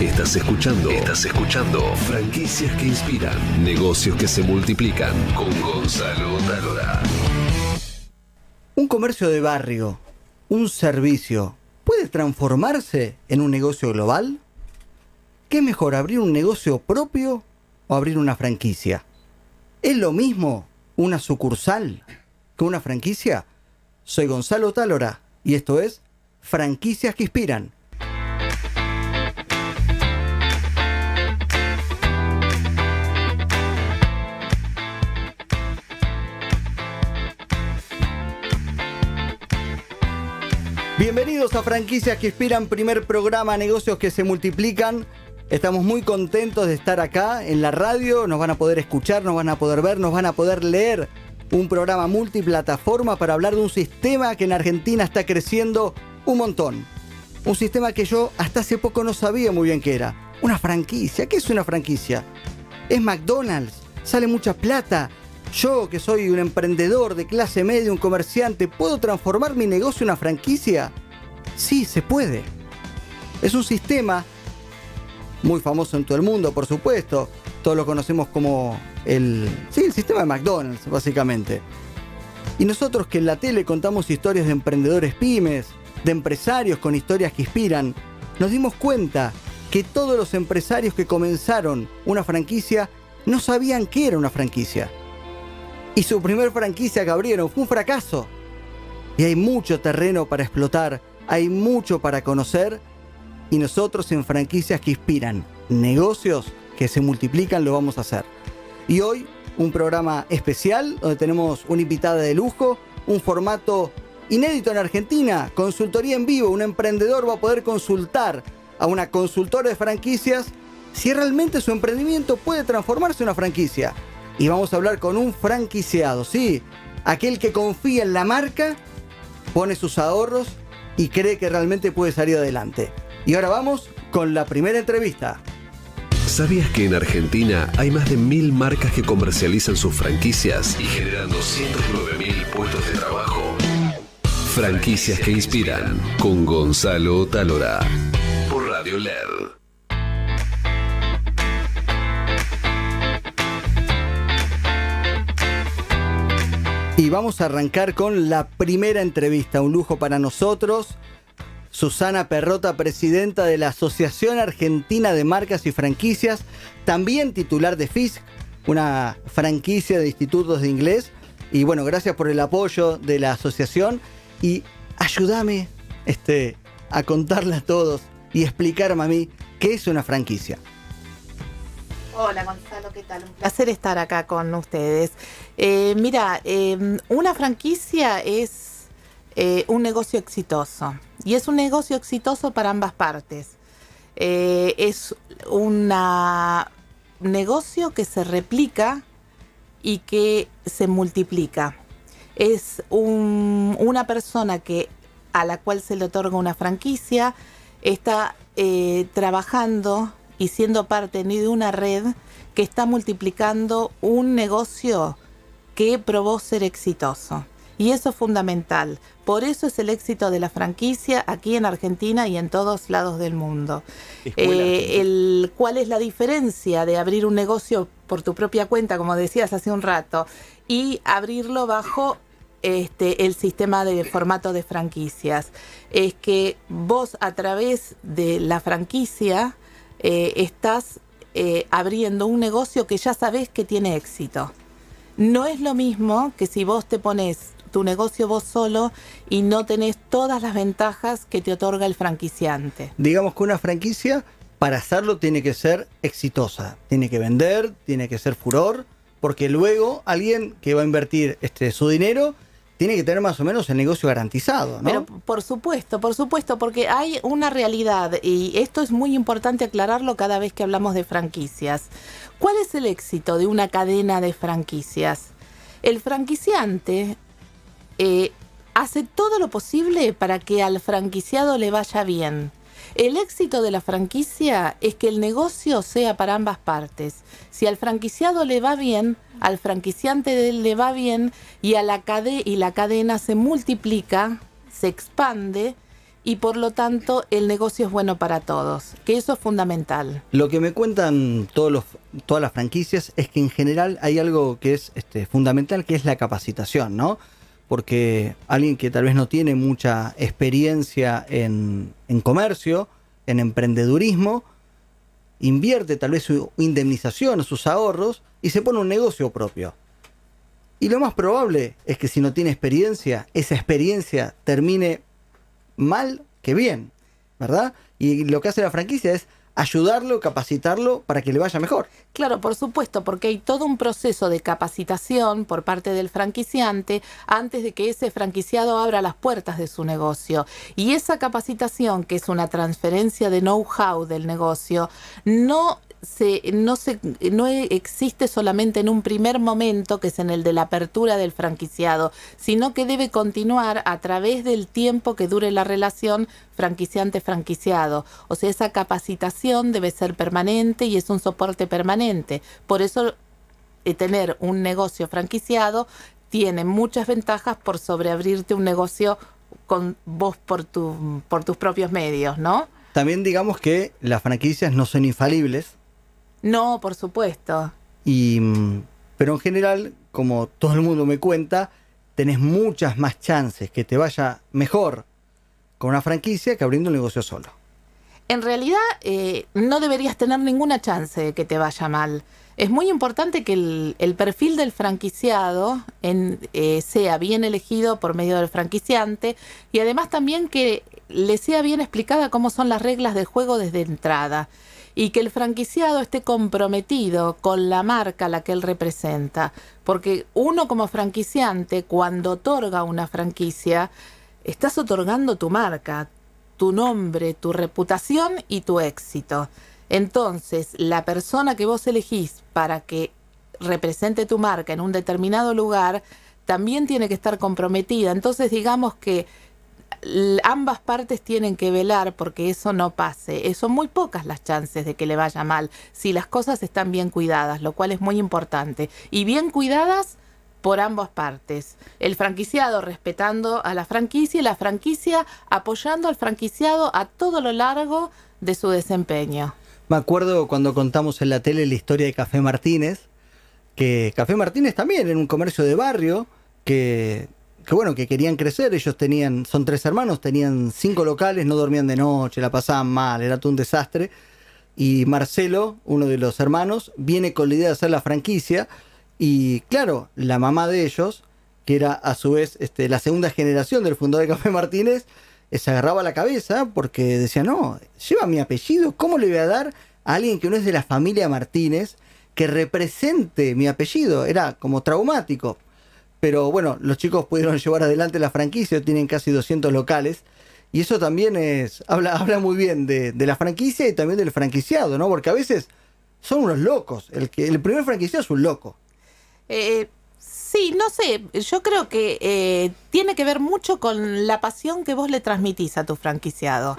Estás escuchando. Estás escuchando. Franquicias que inspiran. Negocios que se multiplican. Con Gonzalo Talora. Un comercio de barrio, un servicio, ¿puede transformarse en un negocio global? ¿Qué es mejor, abrir un negocio propio o abrir una franquicia? ¿Es lo mismo una sucursal que una franquicia? Soy Gonzalo Talora y esto es Franquicias que Inspiran. Bienvenidos a Franquicias que Inspiran, primer programa Negocios que se multiplican. Estamos muy contentos de estar acá en la radio, nos van a poder escuchar, nos van a poder ver, nos van a poder leer. Un programa multiplataforma para hablar de un sistema que en Argentina está creciendo un montón. Un sistema que yo hasta hace poco no sabía muy bien qué era. Una franquicia. ¿Qué es una franquicia? Es McDonald's. Sale mucha plata. Yo, que soy un emprendedor de clase media, un comerciante, ¿puedo transformar mi negocio en una franquicia? Sí, se puede. Es un sistema muy famoso en todo el mundo, por supuesto. Todos lo conocemos como el, sí, el sistema de McDonald's, básicamente. Y nosotros que en la tele contamos historias de emprendedores pymes, de empresarios con historias que inspiran, nos dimos cuenta que todos los empresarios que comenzaron una franquicia no sabían qué era una franquicia. Y su primer franquicia que fue un fracaso. Y hay mucho terreno para explotar, hay mucho para conocer. Y nosotros en franquicias que inspiran, negocios que se multiplican, lo vamos a hacer. Y hoy un programa especial donde tenemos una invitada de lujo, un formato inédito en Argentina, consultoría en vivo. Un emprendedor va a poder consultar a una consultora de franquicias si realmente su emprendimiento puede transformarse en una franquicia y vamos a hablar con un franquiciado, ¿sí? Aquel que confía en la marca, pone sus ahorros y cree que realmente puede salir adelante. Y ahora vamos con la primera entrevista. ¿Sabías que en Argentina hay más de mil marcas que comercializan sus franquicias y generan 209 mil puestos de trabajo? Franquicias que inspiran con Gonzalo Talora por Radio LED. Vamos a arrancar con la primera entrevista, un lujo para nosotros. Susana Perrota, presidenta de la Asociación Argentina de Marcas y Franquicias, también titular de FISC, una franquicia de institutos de inglés. Y bueno, gracias por el apoyo de la asociación y ayúdame este, a contarle a todos y explicarme a mí qué es una franquicia. Hola Gonzalo, ¿qué tal? Un placer estar acá con ustedes. Eh, mira, em, una franquicia es eh, un negocio exitoso y es un negocio exitoso para ambas partes. Eh, es un negocio que se replica y que se multiplica. Es una persona que a la cual se le otorga una franquicia está trabajando y siendo parte ni de una red que está multiplicando un negocio que probó ser exitoso. Y eso es fundamental. Por eso es el éxito de la franquicia aquí en Argentina y en todos lados del mundo. Eh, el, ¿Cuál es la diferencia de abrir un negocio por tu propia cuenta, como decías hace un rato, y abrirlo bajo este, el sistema de formato de franquicias? Es que vos a través de la franquicia eh, estás eh, abriendo un negocio que ya sabes que tiene éxito. No es lo mismo que si vos te pones tu negocio vos solo y no tenés todas las ventajas que te otorga el franquiciante. Digamos que una franquicia, para hacerlo, tiene que ser exitosa. Tiene que vender, tiene que ser furor, porque luego alguien que va a invertir este, su dinero tiene que tener más o menos el negocio garantizado, ¿no? Pero por supuesto, por supuesto, porque hay una realidad y esto es muy importante aclararlo cada vez que hablamos de franquicias. ¿Cuál es el éxito de una cadena de franquicias? El franquiciante eh, hace todo lo posible para que al franquiciado le vaya bien. El éxito de la franquicia es que el negocio sea para ambas partes. Si al franquiciado le va bien, al franquiciante le va bien y, a la, y la cadena se multiplica, se expande y por lo tanto el negocio es bueno para todos, que eso es fundamental. Lo que me cuentan todos los, todas las franquicias es que en general hay algo que es este, fundamental, que es la capacitación, ¿no? Porque alguien que tal vez no tiene mucha experiencia en, en comercio, en emprendedurismo, invierte tal vez su indemnización o sus ahorros y se pone un negocio propio. Y lo más probable es que si no tiene experiencia, esa experiencia termine mal que bien, ¿verdad? Y lo que hace la franquicia es ayudarlo, capacitarlo para que le vaya mejor. Claro, por supuesto, porque hay todo un proceso de capacitación por parte del franquiciante antes de que ese franquiciado abra las puertas de su negocio. Y esa capacitación, que es una transferencia de know-how del negocio, no no, se, no existe solamente en un primer momento, que es en el de la apertura del franquiciado, sino que debe continuar a través del tiempo que dure la relación franquiciante-franquiciado. O sea, esa capacitación debe ser permanente y es un soporte permanente. Por eso, eh, tener un negocio franquiciado tiene muchas ventajas por sobreabrirte un negocio con vos por, tu, por tus propios medios, ¿no? También digamos que las franquicias no son infalibles, no, por supuesto. Y, mm, pero en general, como todo el mundo me cuenta, tenés muchas más chances que te vaya mejor con una franquicia que abriendo un negocio solo. En realidad, eh, no deberías tener ninguna chance de que te vaya mal. Es muy importante que el, perfil del franquiciado eh, sea bien elegido por medio del franquiciante y además también que le sea bien explicada cómo son las reglas de juego desde entrada y que el franquiciado esté comprometido con la marca a la que él representa. Porque uno como franquiciante, cuando otorga una franquicia, estás otorgando tu marca, tu nombre, tu reputación y tu éxito. Entonces, la persona que vos elegís para que represente tu marca en un determinado lugar, también tiene que estar comprometida. Entonces, digamos que ambas partes tienen que velar porque eso no pase. Eh, son muy pocas las chances de que le vaya mal si las cosas están bien cuidadas, lo cual es muy importante. Y bien cuidadas por ambas partes. El franquiciado respetando a la franquicia y la franquicia apoyando al franquiciado a todo lo largo de su desempeño. Me acuerdo cuando contamos en la tele la historia de Café Martínez, que Café Martínez también era un comercio de barrio que que bueno, que querían crecer, ellos tenían, son tres hermanos, tenían cinco locales, no dormían de noche, la pasaban mal, era todo un desastre. Y Marcelo, uno de los hermanos, viene con la idea de hacer la franquicia. Y claro, la mamá de ellos, que era a su vez este, la segunda generación del fundador de Café Martínez, eh, se agarraba la cabeza porque decía, no, lleva mi apellido, ¿cómo le voy a dar a alguien que no es de la familia Martínez que represente mi apellido? Era como traumático. Pero bueno, los chicos pudieron llevar adelante la franquicia, tienen casi 200 locales. Y eso también es, habla, habla muy bien de, la franquicia y también del franquiciado, ¿no? Porque a veces son unos locos. El, que, el primer franquiciado es un loco. Eh, sí, no sé, yo creo que eh, tiene que ver mucho con la pasión que vos le transmitís a tu franquiciado.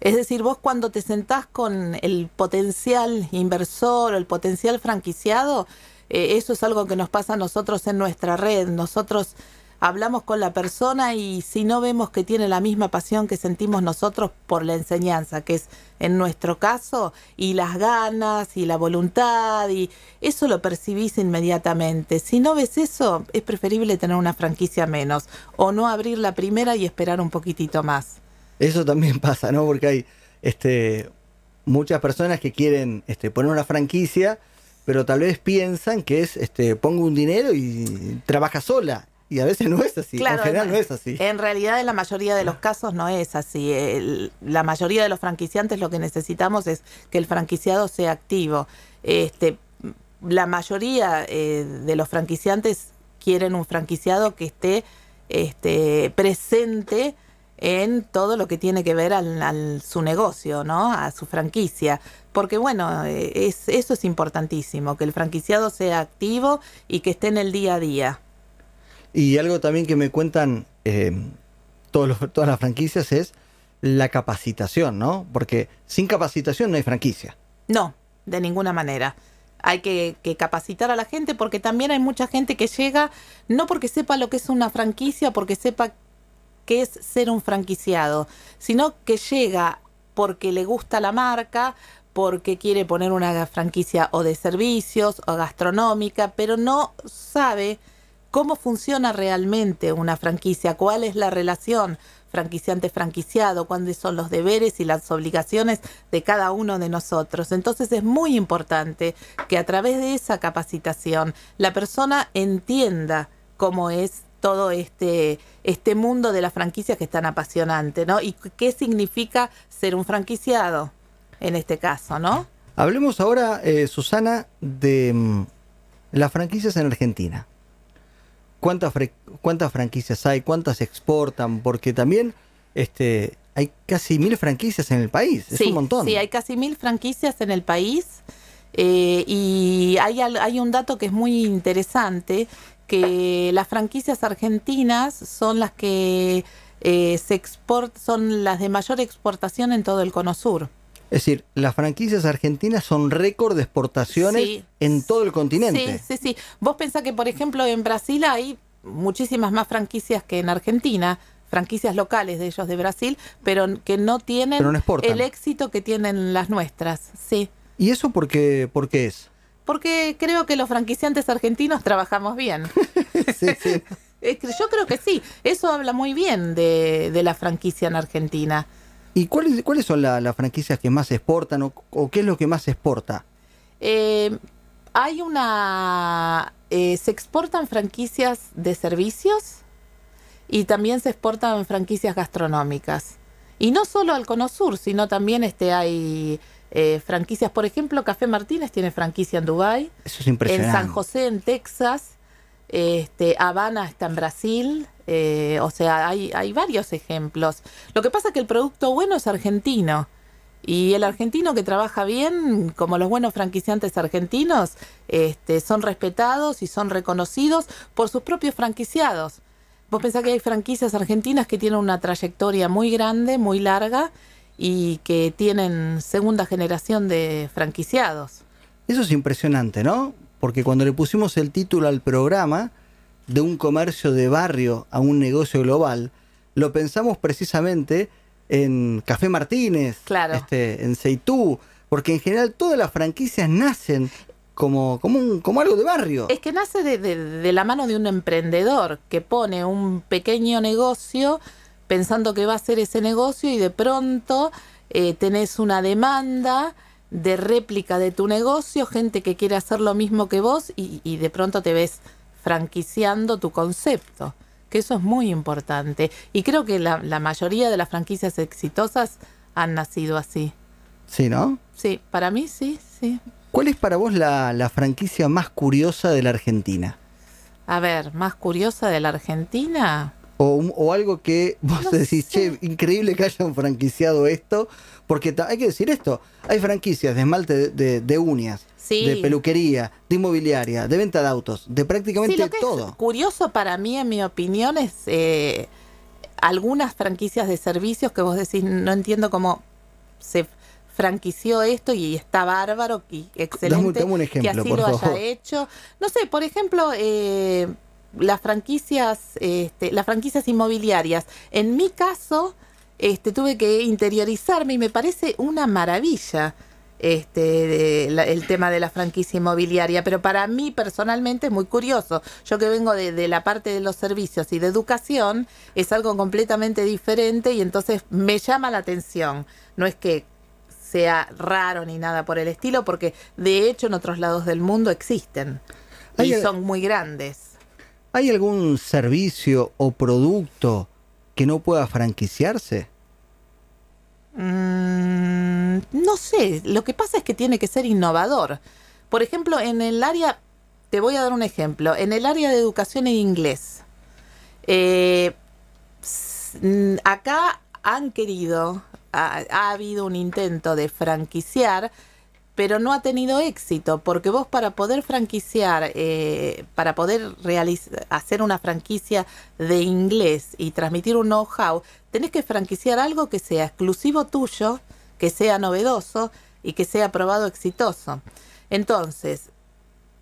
Es decir, vos cuando te sentás con el potencial inversor o el potencial franquiciado, eh, eso es algo que nos pasa a nosotros en nuestra red. Nosotros hablamos con la persona y si no vemos que tiene la misma pasión que sentimos nosotros por la enseñanza, que es en nuestro caso, y las ganas y la voluntad, y eso lo percibís inmediatamente. Si no ves eso, es preferible tener una franquicia menos o no abrir la primera y esperar un poquitito más. Eso también pasa, ¿no? Porque hay este, muchas personas que quieren este, poner una franquicia pero tal vez piensan que es, este, pongo un dinero y trabaja sola. Y a veces no es así, en general no es así. En realidad, en la mayoría de los casos no es así. la mayoría de los franquiciantes lo que necesitamos es que el franquiciado sea activo. Este, la mayoría eh, de los franquiciantes quieren un franquiciado que esté este, presente en todo lo que tiene que ver al, su negocio, ¿no? A su franquicia. Porque bueno, eh, es, eso es importantísimo, que el franquiciado sea activo y que esté en el día a día. Y algo también que me cuentan eh, todos todas las franquicias es la capacitación, ¿no? Porque sin capacitación no hay franquicia. No, de ninguna manera. Hay que, que, capacitar a la gente porque también hay mucha gente que llega no porque sepa lo que es una franquicia, porque sepa qué es ser un franquiciado, sino que llega porque le gusta la marca, porque quiere poner una franquicia o de servicios o gastronómica, pero no sabe cómo funciona realmente una franquicia, cuál es la relación franquiciante-franquiciado, cuáles son los deberes y las obligaciones de cada uno de nosotros. Entonces es muy importante que a través de esa capacitación la persona entienda cómo es todo este, este mundo de la franquicia que es tan apasionante, ¿no? Y qué significa ser un franquiciado en este caso, ¿no? Hablemos ahora, eh, Susana, de mm, las franquicias en Argentina. ¿Cuántas, ¿Cuántas franquicias hay? ¿Cuántas exportan? Porque también este, hay casi mil franquicias en el país. Es un montón. Sí, hay casi mil franquicias en el país. Eh, y hay, hay un dato que es muy interesante, que las franquicias argentinas son las que eh, se export, son las de mayor exportación en todo el cono sur. Es decir, las franquicias argentinas son récord de exportaciones en todo el continente. Sí, sí, sí. Vos pensás que, por ejemplo, en Brasil hay muchísimas más franquicias que en Argentina, franquicias locales de ellos de Brasil, pero que no tienen el éxito que tienen las nuestras. Sí. ¿Y eso por qué, por qué es? Porque creo que los franquiciantes argentinos trabajamos bien. sí, sí. Yo creo que sí. Eso habla muy bien de, de la franquicia en Argentina. ¿Y cuáles, cuáles son las franquicias que más exportan o, qué es lo que más exporta? Eh, hay una... Eh, se exportan franquicias de servicios y también se exportan franquicias gastronómicas. Y no solo al Cono Sur, sino también este, hay eh, franquicias. Por ejemplo, Café Martínez tiene franquicia en Dubái. Eso es impresionante. En San José, en Texas. Este, Habana está en Brasil, eh, o sea, hay, hay varios ejemplos. Lo que pasa es que el producto bueno es argentino. Y el argentino que trabaja bien, como los buenos franquiciantes argentinos, este, son respetados y son reconocidos por sus propios franquiciados. Vos pensás que hay franquicias argentinas que tienen una trayectoria muy grande, muy larga y que tienen segunda generación de franquiciados. Eso es impresionante, ¿no? porque cuando le pusimos el título al programa, de un comercio de barrio a un negocio global, lo pensamos precisamente en Café Martínez, este, en Seitú, porque en general todas las franquicias nacen como, como, como algo de barrio. Es que nace de, la mano de un emprendedor que pone un pequeño negocio pensando que va a ser ese negocio y de pronto eh, tenés una demanda de réplica de tu negocio, gente que quiere hacer lo mismo que vos y, de pronto te ves franquiciando tu concepto, que eso es muy importante. Y creo que la, mayoría de las franquicias exitosas han nacido así. Sí, ¿no? Sí, para mí sí, sí. ¿Cuál es para vos la, la franquicia más curiosa de la Argentina? A ver, más curiosa de la Argentina. O, algo que vos decís, che, increíble que hayan franquiciado esto, porque hay que decir esto, hay franquicias de esmalte de, uñas, de peluquería, de inmobiliaria, de venta de autos, de prácticamente lo que todo. Es curioso para mí, en mi opinión, es eh, algunas franquicias de servicios que vos decís, no entiendo cómo se franquició esto y está bárbaro y excelente un ejemplo, que así lo haya hecho. No sé, por ejemplo, eh, las franquicias, este, las franquicias inmobiliarias. En mi caso, este, tuve que interiorizarme y me parece una maravilla este, el tema de la franquicia inmobiliaria, pero para mí personalmente es muy curioso. Yo que vengo de, de, la parte de los servicios y de educación, es algo completamente diferente y entonces me llama la atención. No es que sea raro ni nada por el estilo, porque de hecho en otros lados del mundo existen y son muy grandes. ¿Hay algún servicio o producto que no pueda franquiciarse? Mm, no sé, lo que pasa es que tiene que ser innovador. Por ejemplo, en el área, te voy a dar un ejemplo, en el área de educación en inglés. Eh, acá han querido, ha, habido un intento de franquiciar pero no ha tenido éxito, porque vos para poder franquiciar, eh, para poder hacer una franquicia de inglés y transmitir un know-how, tenés que franquiciar algo que sea exclusivo tuyo, que sea novedoso y que sea probado exitoso. Entonces,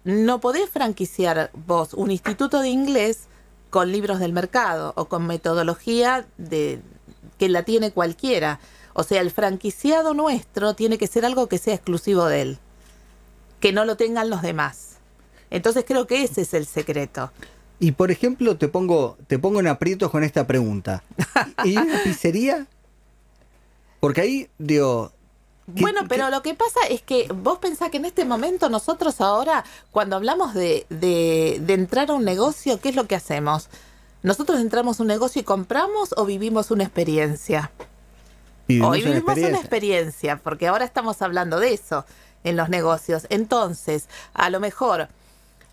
no podés franquiciar vos un instituto de inglés con libros del mercado o con metodología de, que la tiene cualquiera. O sea, el franquiciado nuestro tiene que ser algo que sea exclusivo de él, que no lo tengan los demás. Entonces creo que ese es el secreto. Y por ejemplo, te pongo, te pongo en aprietos con esta pregunta. ¿Y una pizzería? Porque ahí, digo, bueno, pero lo que pasa es que vos pensás que en este momento nosotros ahora, cuando hablamos de, de, entrar a un negocio, ¿qué es lo que hacemos? ¿Nosotros entramos a un negocio y compramos o vivimos una experiencia? Hoy vivimos una experiencia, porque ahora estamos hablando de eso en los negocios. Entonces, a lo mejor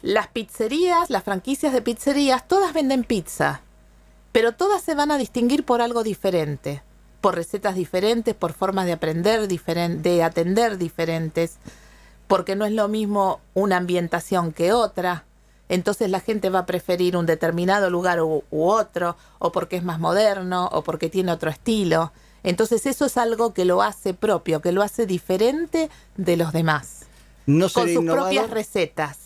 las pizzerías, las franquicias de pizzerías, todas venden pizza, pero todas se van a distinguir por algo diferente por recetas diferentes, por formas de aprender, de atender diferentes, porque no es lo mismo una ambientación que otra. Entonces la gente va a preferir un determinado lugar u, otro, o porque es más moderno, o porque tiene otro estilo. Entonces eso es algo que lo hace propio, que lo hace diferente de los demás. No con sus propias recetas.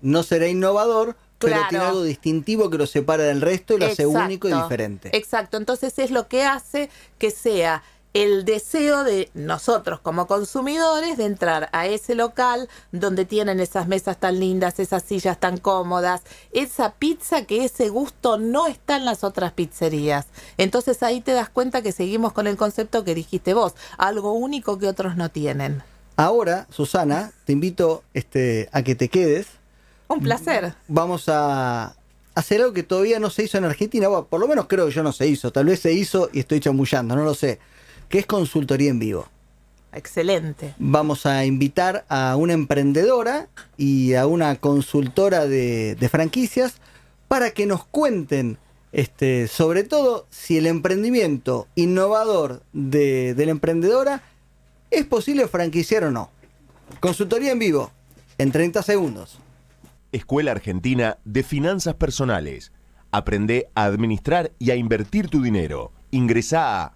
No será innovador, pero tiene algo distintivo que lo separa del resto y lo hace único y diferente. Exacto, entonces es lo que hace que sea el deseo de nosotros como consumidores de entrar a ese local donde tienen esas mesas tan lindas, esas sillas tan cómodas, esa pizza que ese gusto no está en las otras pizzerías. Entonces ahí te das cuenta que seguimos con el concepto que dijiste vos, algo único que otros no tienen. Ahora, Susana, te invito este, a que te quedes un placer. Vamos a hacer algo que todavía no se hizo en Argentina, por lo menos creo que yo no se hizo, tal vez se hizo y estoy chamullando, no lo sé, que es consultoría en vivo. Excelente. Vamos a invitar a una emprendedora y a una consultora de, franquicias para que nos cuenten, este, sobre todo, si el emprendimiento innovador de, de la emprendedora es posible franquiciar o no. Consultoría en vivo, en 30 segundos. Escuela Argentina de Finanzas Personales. Aprende a administrar y a invertir tu dinero. Ingresa a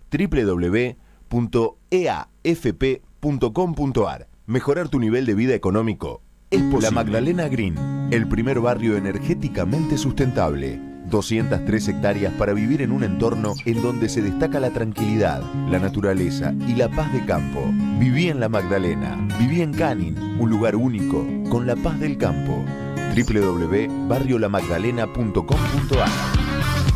www.eafp.com.ar. Mejorar tu nivel de vida económico es posible. La Magdalena Green, el primer barrio energéticamente sustentable. 203 hectáreas para vivir en un entorno en donde se destaca la tranquilidad, la naturaleza y la paz de campo. Viví en la Magdalena, viví en Canin, un lugar único, con la paz del campo www.barriolamagdalena.com.ar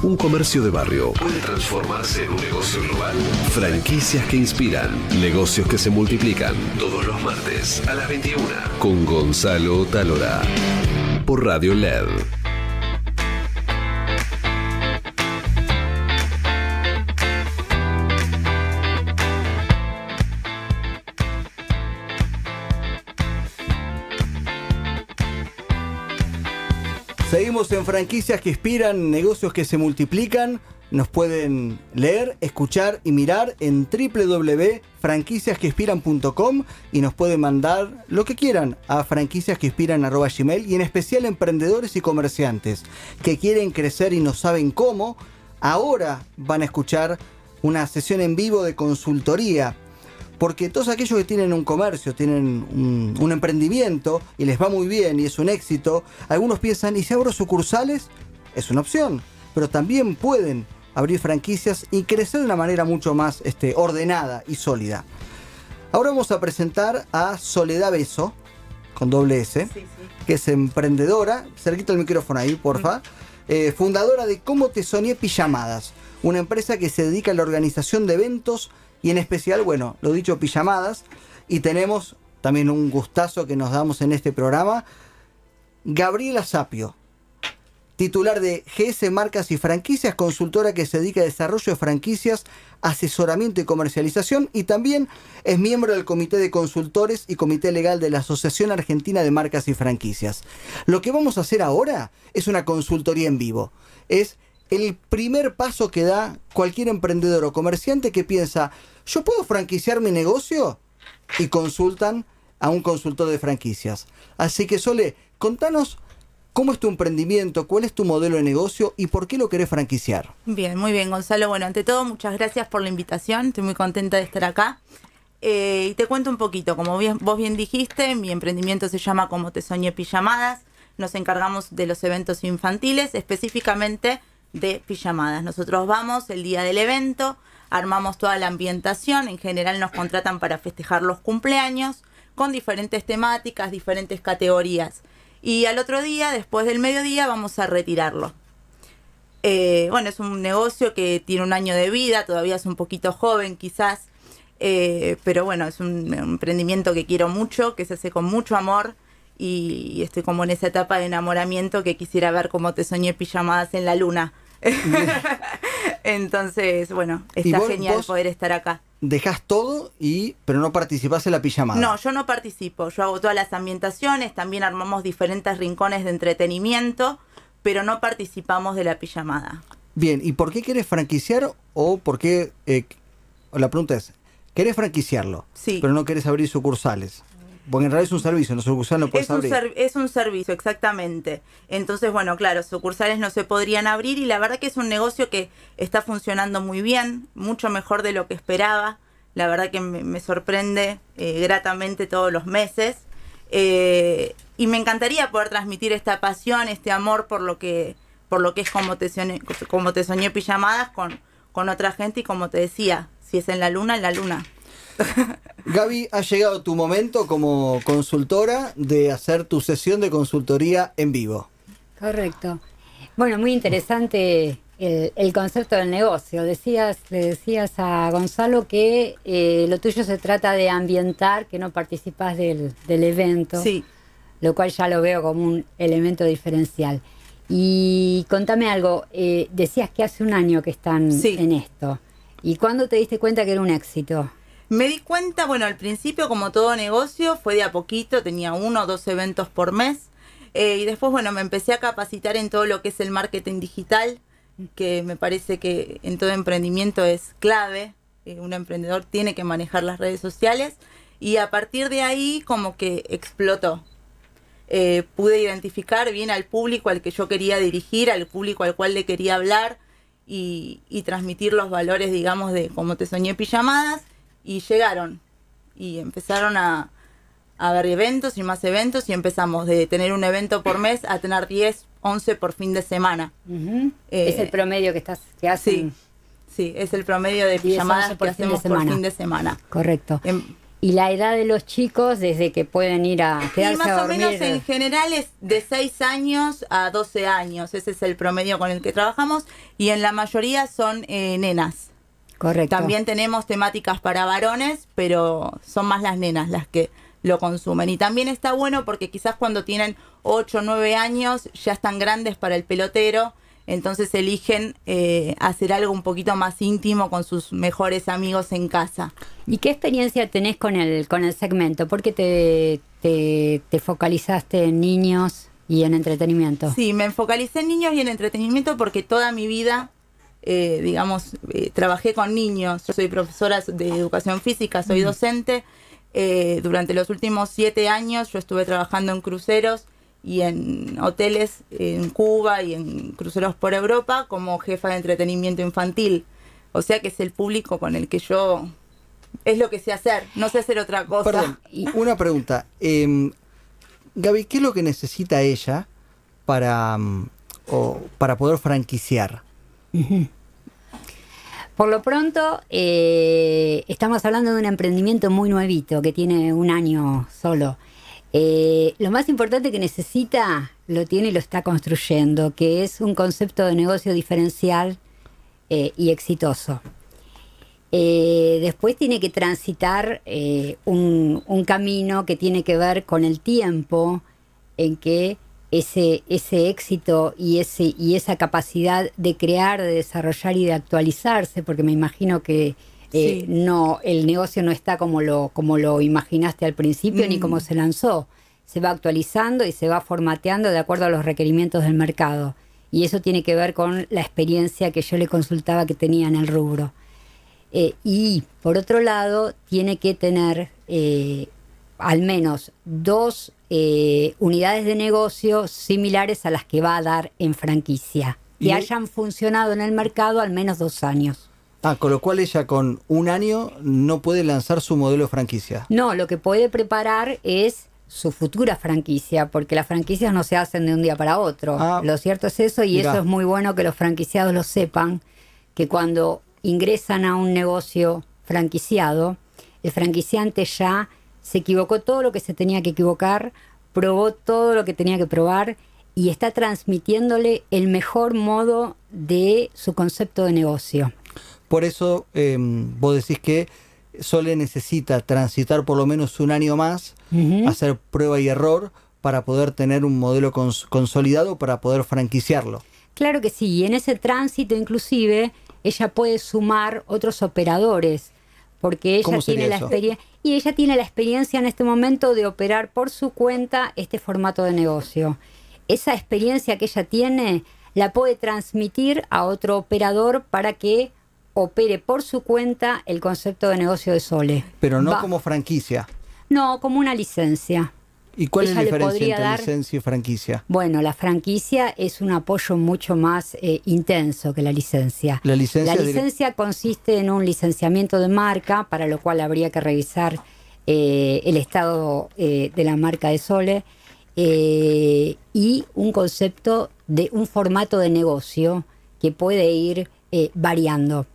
un comercio de barrio puede transformarse en un negocio global. Franquicias que inspiran, negocios que se multiplican. Todos los martes a las 21 con Gonzalo Talora. Por Radio LED. Seguimos en franquicias que inspiran, negocios que se multiplican. Nos pueden leer, escuchar y mirar en www.franquiciasqueinspiran.com y nos pueden mandar lo que quieran a franquiciasqueinspiran.gmail y en especial emprendedores y comerciantes que quieren crecer y no saben cómo. Ahora van a escuchar una sesión en vivo de consultoría porque todos aquellos que tienen un comercio, tienen un, emprendimiento y les va muy bien y es un éxito, algunos piensan, ¿y si abro sucursales? Es una opción, pero también pueden abrir franquicias y crecer de una manera mucho más este, ordenada y sólida. Ahora vamos a presentar a Soledad Beso, con doble S, que es emprendedora, cerquita el micrófono ahí, porfa, eh, fundadora de Cómo Te Soñé Pijamadas, una empresa que se dedica a la organización de eventos y en especial, bueno, lo dicho, pijamadas. Y tenemos también un gustazo que nos damos en este programa. Gabriela Sapio, titular de GS Marcas y Franquicias, consultora que se dedica a desarrollo de franquicias, asesoramiento y comercialización y también es miembro del Comité de Consultores y Comité Legal de la Asociación Argentina de Marcas y Franquicias. Lo que vamos a hacer ahora es una consultoría en vivo. Es el primer paso que da cualquier emprendedor o comerciante que piensa, ¿yo puedo franquiciar mi negocio? Y consultan a un consultor de franquicias. Así que Sole, contanos cómo es tu emprendimiento, cuál es tu modelo de negocio y por qué lo querés franquiciar. Bien, muy bien, Gonzalo. Bueno, ante todo, muchas gracias por la invitación. Estoy muy contenta de estar acá. Eh, y te cuento un poquito, como bien, vos bien dijiste, mi emprendimiento se llama Como te soñé pijamadas nos encargamos de los eventos infantiles, específicamente de pijamadas. Nosotros vamos el día del evento, armamos toda la ambientación, en general nos contratan para festejar los cumpleaños con diferentes temáticas, diferentes categorías. Y al otro día, después del mediodía, vamos a retirarlo. Eh, bueno, es un negocio que tiene un año de vida, todavía es un poquito joven quizás, eh, pero bueno, es un emprendimiento que quiero mucho, que se hace con mucho amor y estoy como en esa etapa de enamoramiento que quisiera ver cómo te soñé pijamadas en la luna. Entonces, bueno, está genial poder estar acá. Dejas todo y pero no participás en la pijamada. No, yo no participo. Yo hago todas las ambientaciones, también armamos diferentes rincones de entretenimiento, pero no participamos de la pijamada. Bien, ¿y por qué quieres franquiciar o por qué eh, la pregunta es, ¿querés franquiciarlo? Sí. Pero no querés abrir sucursales. Porque en realidad es un servicio, no sucursal no puedes es un abrir. es un servicio, exactamente. Entonces, bueno, claro, sucursales no se podrían abrir y la verdad que es un negocio que está funcionando muy bien, mucho mejor de lo que esperaba. La verdad que me, sorprende eh, gratamente todos los meses. Eh, y me encantaría poder transmitir esta pasión, este amor por lo que, por lo que es como te soñé, como te soñé pijamadas con, con otra gente y como te decía, si es en la luna, en la luna. Gaby, ha llegado tu momento como consultora de hacer tu sesión de consultoría en vivo. Correcto. Bueno, muy interesante el, concepto del negocio. Decías, le decías a Gonzalo que eh, lo tuyo se trata de ambientar, que no participas del, evento. Sí. Lo cual ya lo veo como un elemento diferencial. Y contame algo, eh, decías que hace un año que están en esto. ¿Y cuándo te diste cuenta que era un éxito? Me di cuenta, bueno, al principio como todo negocio fue de a poquito, tenía uno o dos eventos por mes. Eh, y después, bueno, me empecé a capacitar en todo lo que es el marketing digital, que me parece que en todo emprendimiento es clave. Eh, un emprendedor tiene que manejar las redes sociales. Y a partir de ahí como que explotó. Eh, pude identificar bien al público al que yo quería dirigir, al público al cual le quería hablar y, y transmitir los valores, digamos, de cómo te soñé pijamadas y llegaron y empezaron a, a ver eventos y más eventos y empezamos de tener un evento por mes a tener 10, 11 por fin de semana. Eh, es el promedio que estás que hacen. Sí, sí, es el promedio de pijamadas que hacemos por fin de semana. Correcto. Em, y la edad de los chicos desde que pueden ir a quedarse y más o menos en general es de 6 años a 12 años. Ese es el promedio con el que trabajamos y en la mayoría son eh, nenas. Correcto. También tenemos temáticas para varones, pero son más las nenas las que lo consumen. Y también está bueno porque quizás cuando tienen 8 o 9 años ya están grandes para el pelotero, entonces eligen eh, hacer algo un poquito más íntimo con sus mejores amigos en casa. ¿Y qué experiencia tenés con el, con el segmento? ¿Por qué te, te, te focalizaste en niños y en entretenimiento? Sí, me focalicé en niños y en entretenimiento porque toda mi vida eh, digamos, eh, trabajé con niños, yo soy profesora de educación física, soy docente. Eh, durante los últimos siete años yo estuve trabajando en cruceros y en hoteles en Cuba y en cruceros por Europa como jefa de entretenimiento infantil. O sea que es el público con el que yo... Es lo que sé hacer, no sé hacer otra cosa. Perdón, una pregunta. Eh, Gaby, ¿qué es lo que necesita ella para, mm, para poder franquiciar? Por lo pronto, eh, estamos hablando de un emprendimiento muy nuevito, que tiene un año solo. Eh, lo más importante que necesita lo tiene y lo está construyendo, que es un concepto de negocio diferencial eh, y exitoso. después tiene que transitar un, un, camino que tiene que ver con el tiempo en que ese, ese éxito y, ese, y esa capacidad de crear, de desarrollar y de actualizarse, porque me imagino que eh, no, el negocio no está como lo, como lo imaginaste al principio ni como mm. se lanzó. Se va actualizando y se va formateando de acuerdo a los requerimientos del mercado. Y eso tiene que ver con la experiencia que yo le consultaba que tenía en el rubro. Eh, y por otro lado, tiene que tener eh, al menos dos eh, unidades de negocio similares a las que va a dar en franquicia, y hayan funcionado en el mercado al menos dos años. Ah, con lo cual ella con un año no puede lanzar su modelo de franquicia. No, lo que puede preparar es su futura franquicia, porque las franquicias no se hacen de un día para otro. Ah, lo cierto es eso y mirá. eso es muy bueno que los franquiciados lo sepan, que cuando ingresan a un negocio franquiciado, el franquiciante ya se equivocó todo lo que se tenía que equivocar, probó todo lo que tenía que probar y está transmitiéndole el mejor modo de su concepto de negocio. Por eso eh, vos decís que Sole necesita transitar por lo menos un año más, hacer prueba y error para poder tener un modelo cons- consolidado para poder franquiciarlo. Claro que sí, y en ese tránsito inclusive ella puede sumar otros operadores, porque ella ¿Cómo sería tiene la experiencia y ella tiene la experiencia en este momento de operar por su cuenta este formato de negocio. Esa experiencia que ella tiene la puede transmitir a otro operador para que opere por su cuenta el concepto de negocio de Sole. Pero no Va- como franquicia. No, como una licencia. ¿Y cuál es la diferencia entre dar- licencia y franquicia? Bueno, la franquicia es un apoyo mucho más eh, intenso que la licencia. La licencia La licencia consiste en un licenciamiento de marca, para lo cual habría que revisar eh, el estado eh, de la marca de Sole, y un concepto de un formato de negocio que puede ir variando.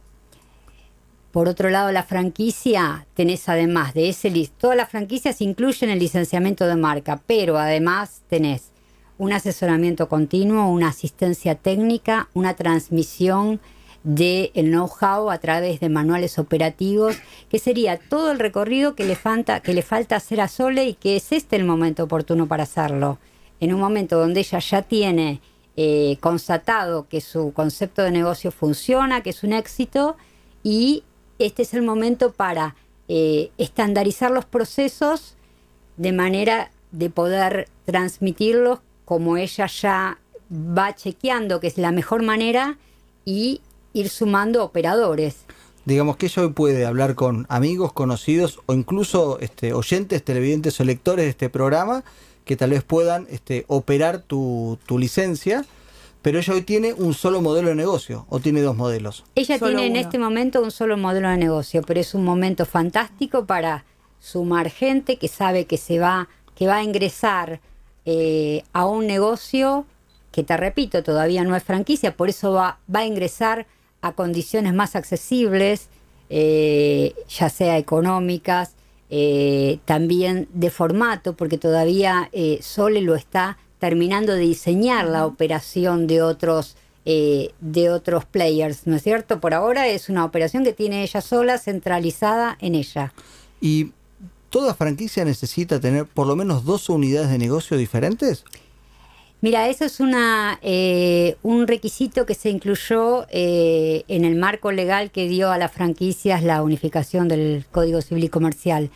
Por otro lado, la franquicia, tenés además de ese, lis- todas las franquicias incluyen el licenciamiento de marca, pero además tenés un asesoramiento continuo, una asistencia técnica, una transmisión del know-how a través de manuales operativos, que sería todo el recorrido que le, falta, que le falta hacer a Sole y que es este el momento oportuno para hacerlo. En un momento donde ella ya tiene eh, constatado que su concepto de negocio funciona, que es un éxito, y este es el momento para eh, estandarizar los procesos de manera de poder transmitirlos como ella ya va chequeando que es la mejor manera y ir sumando operadores. Digamos que ella hoy puede hablar con amigos, conocidos o incluso este, oyentes, televidentes o lectores de este programa que tal vez puedan este, operar tu, tu licencia, pero ella hoy tiene un solo modelo de negocio o tiene dos modelos. Ella Solo tiene en este momento un solo modelo de negocio, pero es un momento fantástico para sumar gente que sabe que se va, que va a ingresar eh, a un negocio que te repito, todavía no es franquicia, por eso va, va a ingresar a condiciones más accesibles, eh, ya sea económicas, eh, también de formato, porque todavía eh, Sole lo está terminando de diseñar la operación de otros eh, de otros players, ¿no es cierto? Por ahora es una operación que tiene ella sola, centralizada en ella. ¿Y toda franquicia necesita tener por lo menos dos unidades de negocio diferentes? Mira, eso es una, eh, un requisito que se incluyó eh, en el marco legal que dio a las franquicias la unificación del Código Civil y Comercial.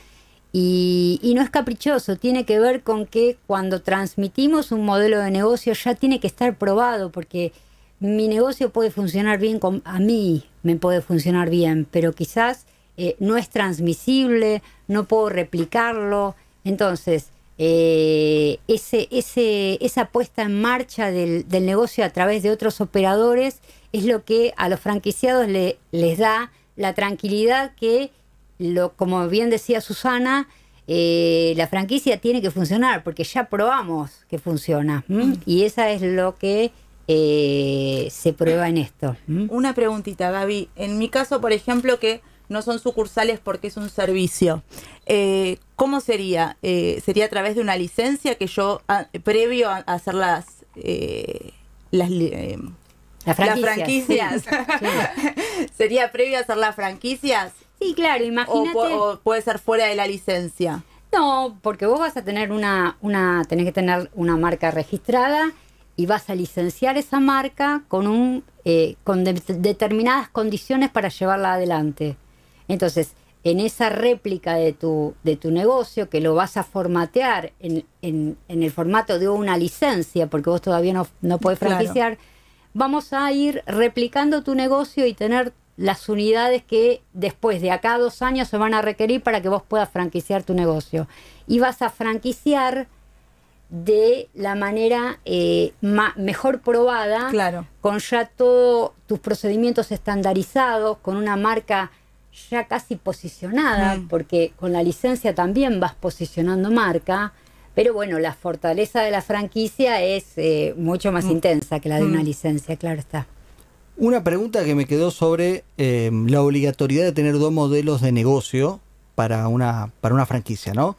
Y, y no es caprichoso, tiene que ver con que cuando transmitimos un modelo de negocio ya tiene que estar probado, porque mi negocio puede funcionar bien, con, a mí me puede funcionar bien, pero quizás eh, no es transmisible, no puedo replicarlo. Entonces, eh, ese, ese, esa puesta en marcha del, del negocio a través de otros operadores es lo que a los franquiciados le, les da la tranquilidad que, lo, como bien decía Susana, eh, la franquicia tiene que funcionar porque ya probamos que funciona. ¿m? Y esa es lo que eh, se prueba en esto. ¿m? Una preguntita, Gaby. En mi caso, por ejemplo, que no son sucursales porque es un servicio. Eh, ¿Cómo sería? Eh, ¿Sería a través de una licencia que yo, a- previo a a hacer las... eh, las Las franquicias. ¿Sería previo a hacer las franquicias? Sí, claro, imagínate. o puede ser fuera de la licencia? No, porque vos vas a tener una, una, tenés que tener una marca registrada y vas a licenciar esa marca con un, eh, con de- determinadas condiciones para llevarla adelante. Entonces, en esa réplica de tu, de tu negocio, que lo vas a formatear en, en- en el formato de una licencia, porque vos todavía no, no podés Claro. franquiciar, vamos a ir replicando tu negocio y tener las unidades que después de acá a dos años se van a requerir para que vos puedas franquiciar tu negocio. Y vas a franquiciar de la manera eh, ma- mejor probada, Claro. con ya todos tus procedimientos estandarizados, con una marca ya casi posicionada, Mm. porque con la licencia también vas posicionando marca, Pero bueno, la fortaleza de la franquicia es eh, mucho más intensa que la de una licencia, claro está. Una pregunta que me quedó sobre eh, la obligatoriedad de tener dos modelos de negocio para una, para una franquicia, ¿no?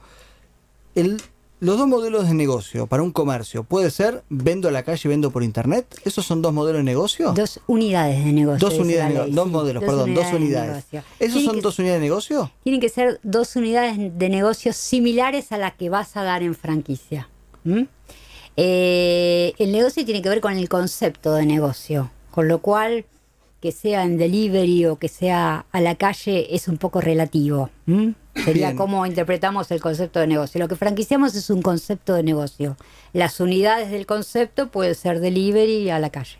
El, los dos modelos de negocio para un comercio, ¿puede ser vendo a la calle y vendo por internet? ¿Esos son dos modelos de negocio? Dos unidades de negocio. Dos unidades, la de ley, negocio, dos sí, modelos, perdón, dos de unidades. ¿Esos son que- dos unidades de negocio? Tienen que ser dos unidades de negocio similares a las que vas a dar en franquicia. ¿Mm? Eh, el negocio tiene que ver con el concepto de negocio, con lo cual que sea en delivery o que sea a la calle es un poco relativo. Sería Bien. cómo interpretamos el concepto de negocio. Lo que franquiciamos es un concepto de negocio. Las unidades del concepto puede ser delivery a la calle.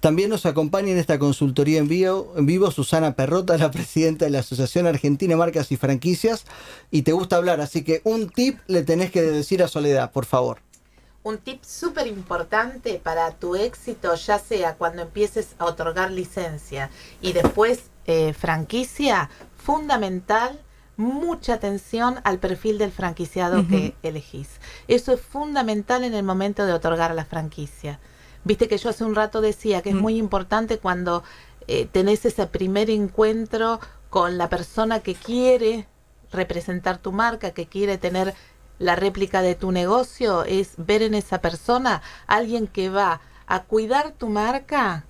También nos acompaña en esta consultoría en vivo, en vivo Susana Perrota, la presidenta de la Asociación Argentina de Marcas y Franquicias, y te gusta hablar, así que un tip le tenés que decir a Soledad, por favor. Un tip súper importante para tu éxito, ya sea cuando empieces a otorgar licencia y después eh, franquicia, fundamental, mucha atención al perfil del franquiciado que elegís. Eso es fundamental en el momento de otorgar la franquicia. Viste que yo hace un rato decía que es muy importante cuando eh, tenés ese primer encuentro con la persona que quiere representar tu marca, que quiere tener la réplica de tu negocio, es ver en esa persona alguien que va a cuidar tu marca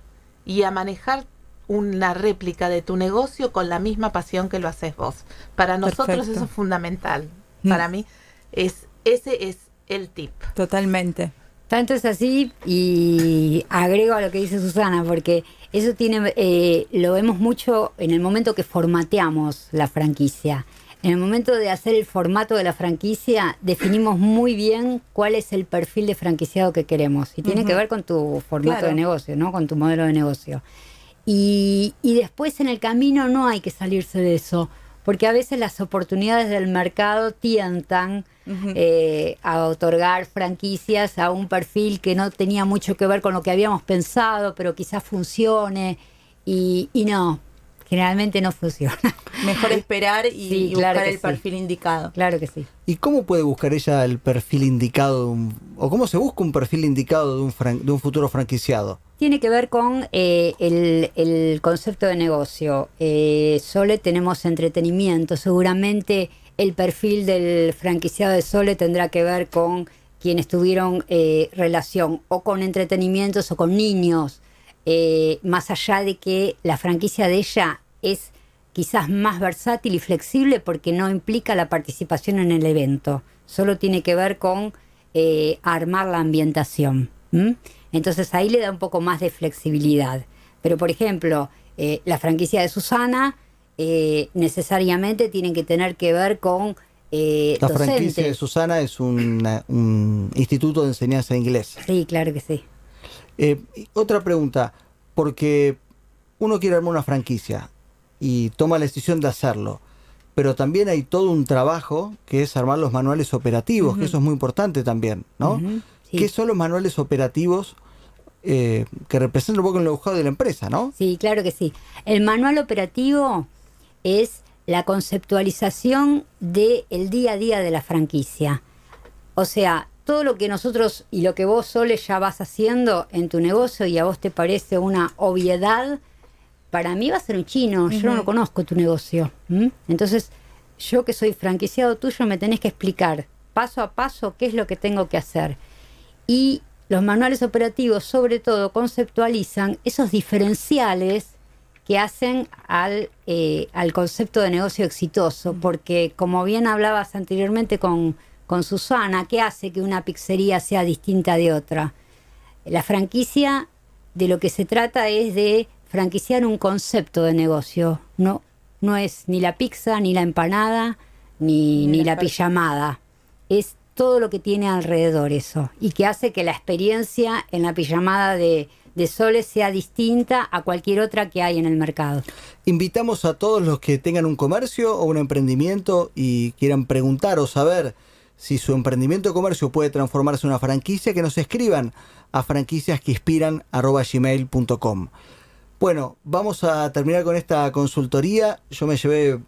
y a manejar una réplica de tu negocio con la misma pasión que lo haces vos. Para nosotros Perfecto. eso es fundamental. Mm. Para mí es ese es el tip. Totalmente. Tanto es así y agrego a lo que dice Susana, porque eso tiene, eh, lo vemos mucho en el momento que formateamos la franquicia. En el momento de hacer el formato de la franquicia, definimos muy bien cuál es el perfil de franquiciado que queremos. Y tiene que ver con tu formato Claro. de negocio, ¿no? Con tu modelo de negocio. Y, y después en el camino no hay que salirse de eso, porque a veces las oportunidades del mercado tientan eh, a otorgar franquicias a un perfil que no tenía mucho que ver con lo que habíamos pensado, pero quizás funcione. Y, y no, generalmente no funciona. Mejor esperar y, Sí, y claro buscar el sí. perfil indicado. claro que sí. ¿Y cómo puede buscar ella el perfil indicado, de un- o cómo se busca un perfil indicado de un, fran- de un futuro franquiciado? Tiene que ver con eh, el, el concepto de negocio. Eh, Sole tenemos entretenimiento. Seguramente el perfil del franquiciado de Sole tendrá que ver con quienes tuvieron eh, relación o con entretenimientos o con niños. Eh, más allá de que la franquicia de ella es quizás más versátil y flexible porque no implica la participación en el evento. Solo tiene que ver con eh, armar la ambientación. Entonces ahí le da un poco más de flexibilidad. Pero por ejemplo, eh, la franquicia de Susana eh, necesariamente tiene que tener que ver con eh, La franquicia de Susana es una- un instituto de enseñanza de inglés. Sí, claro que sí. Eh, otra pregunta, porque uno quiere armar una franquicia y toma la decisión de hacerlo, pero también hay todo un trabajo que es armar los manuales operativos, que eso es muy importante también, ¿no? Sí. ¿Qué son los manuales operativos eh, que representan un poco el know-how de la empresa, ¿no? Sí, claro que sí. El manual operativo es la conceptualización del día a día de la franquicia. O sea, todo lo que nosotros y lo que vos Sole ya vas haciendo en tu negocio y a vos te parece una obviedad, para mí va a ser un chino. Yo no lo conozco tu negocio. Entonces, yo que soy franquiciado tuyo, me tenés que explicar paso a paso qué es lo que tengo que hacer. Y los manuales operativos, sobre todo, conceptualizan esos diferenciales que hacen al, eh, al concepto de negocio exitoso, porque como bien hablabas anteriormente con, con Susana, ¿qué hace que una pizzería sea distinta de otra? La franquicia de lo que se trata es de franquiciar un concepto de negocio, no, no es ni la pizza, ni la empanada, ni, ni la pijamada, es todo lo que tiene alrededor eso y que hace que la experiencia en la pijamada de, de Sole sea distinta a cualquier otra que hay en el mercado. Invitamos a todos los que tengan un comercio o un emprendimiento y quieran preguntar o saber si su emprendimiento o comercio puede transformarse en una franquicia, que nos escriban a franquiciasqueinspiran.gmail.com Bueno, vamos a terminar con esta consultoría. Yo me llevé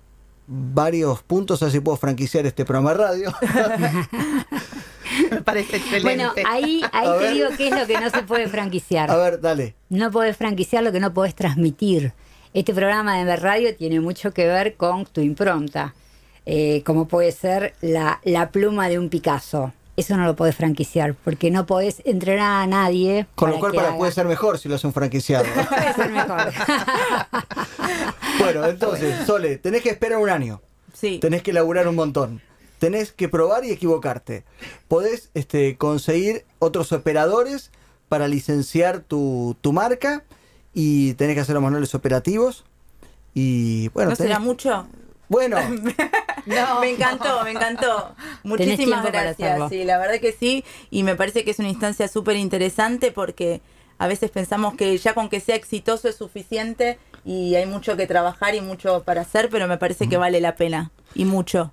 varios puntos, así puedo franquiciar este programa de radio. Me parece excelente. Bueno, ahí, ahí A te ver. digo qué es lo que no se puede franquiciar. A ver, dale. No podés franquiciar lo que no podés transmitir. Este programa de Radio tiene mucho que ver con tu impronta, eh, como puede ser la, la pluma de un Picasso. Eso no lo podés franquiciar, porque no podés entrenar a nadie. Con lo cual que para haga. puede ser mejor si lo hace un franquiciado. Puede ser mejor. bueno, entonces, Sole, tenés que esperar un año. Sí. Tenés que laburar un montón. Tenés que probar y equivocarte. Podés este, conseguir otros operadores para licenciar tu, tu marca y tenés que hacer los manuales operativos. Y bueno, ¿No tenés- será mucho? Bueno, Me encantó, me encantó. Muchísimas gracias. Sí, la verdad que sí. Y me parece que es una instancia súper interesante porque a veces pensamos que ya con que sea exitoso es suficiente y hay mucho que trabajar y mucho para hacer, pero me parece que vale la pena. Y mucho.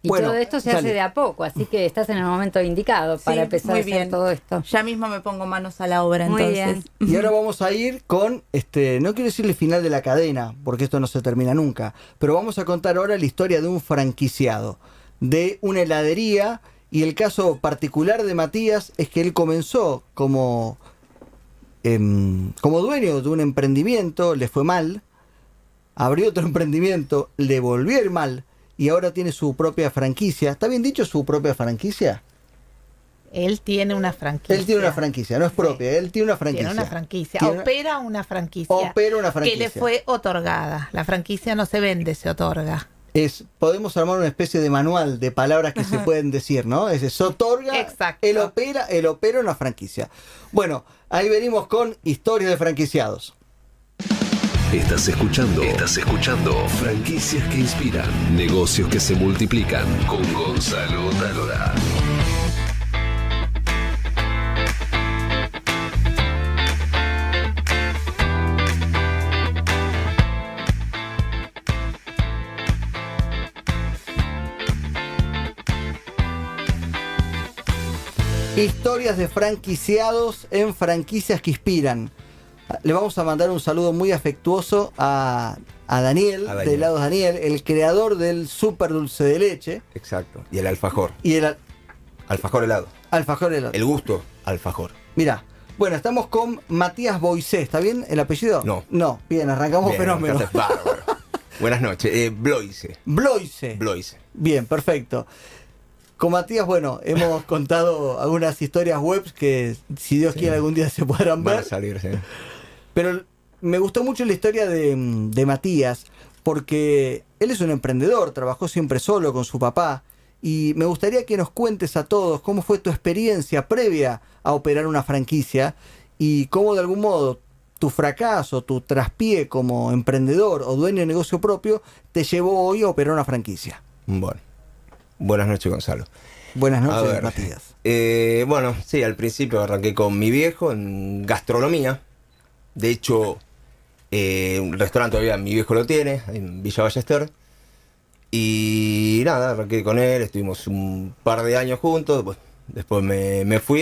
Y Bueno, todo esto se dale. hace de a poco, así que estás en el momento indicado para Sí, empezar muy a hacer bien. todo esto. Ya mismo me pongo manos a la obra Muy entonces. bien. y ahora vamos a ir con, este, no quiero decirle final de la cadena, porque esto no se termina nunca, pero vamos a contar ahora la historia de un franquiciado, de una heladería, y el caso particular de Matías es que él comenzó como, em, como dueño de un emprendimiento, le fue mal, abrió otro emprendimiento, le volvió a ir mal, y ahora tiene su propia franquicia. ¿Está bien dicho su propia franquicia? Él tiene una franquicia. Él tiene una franquicia, no es propia, él tiene una franquicia. Tiene una franquicia. Tiene Opera una franquicia. Opera una Que franquicia. le fue otorgada. La franquicia no se vende, se otorga. es podemos armar una especie de manual de palabras que se pueden decir, ¿no? Es se otorga, Exacto. él opera, él opera una franquicia. Bueno, ahí venimos con historias de franquiciados. Estás escuchando. Estás escuchando. Franquicias que inspiran. Negocios que se multiplican. Con Gonzalo Talora. Historias de franquiciados en franquicias que inspiran. Le vamos a mandar un saludo muy afectuoso a, a Daniel, A Daniel. de helados Daniel, el creador del super dulce de leche Exacto. Y el alfajor. y el al- Alfajor helado. alfajor helado. El gusto, alfajor. Mira, bueno, estamos con Matías Boisé, ¿está bien el apellido? No. No, bien, arrancamos Bien, fenómeno. Buenas noches. Eh, Bloise. Bloise. Bloise. Bien, perfecto. Con Matías, bueno, hemos contado algunas historias webs que si Dios quiere algún día se podrán Van a ver. salir, sí. Pero me gustó mucho la historia de, de Matías porque él es un emprendedor, trabajó siempre solo con su papá y me gustaría que nos cuentes a todos cómo fue tu experiencia previa a operar una franquicia y cómo de algún modo tu fracaso, tu traspié como emprendedor o dueño de negocio propio te llevó hoy a operar una franquicia. Bueno. Buenas noches, Gonzalo. Buenas noches, ver, Matías. eh, bueno, sí, al principio arranqué con mi viejo en gastronomía. De hecho, eh, un restaurante todavía mi viejo lo tiene, en Villa Ballester. Y nada, arranqué con él, estuvimos un par de años juntos, pues, después me, me fui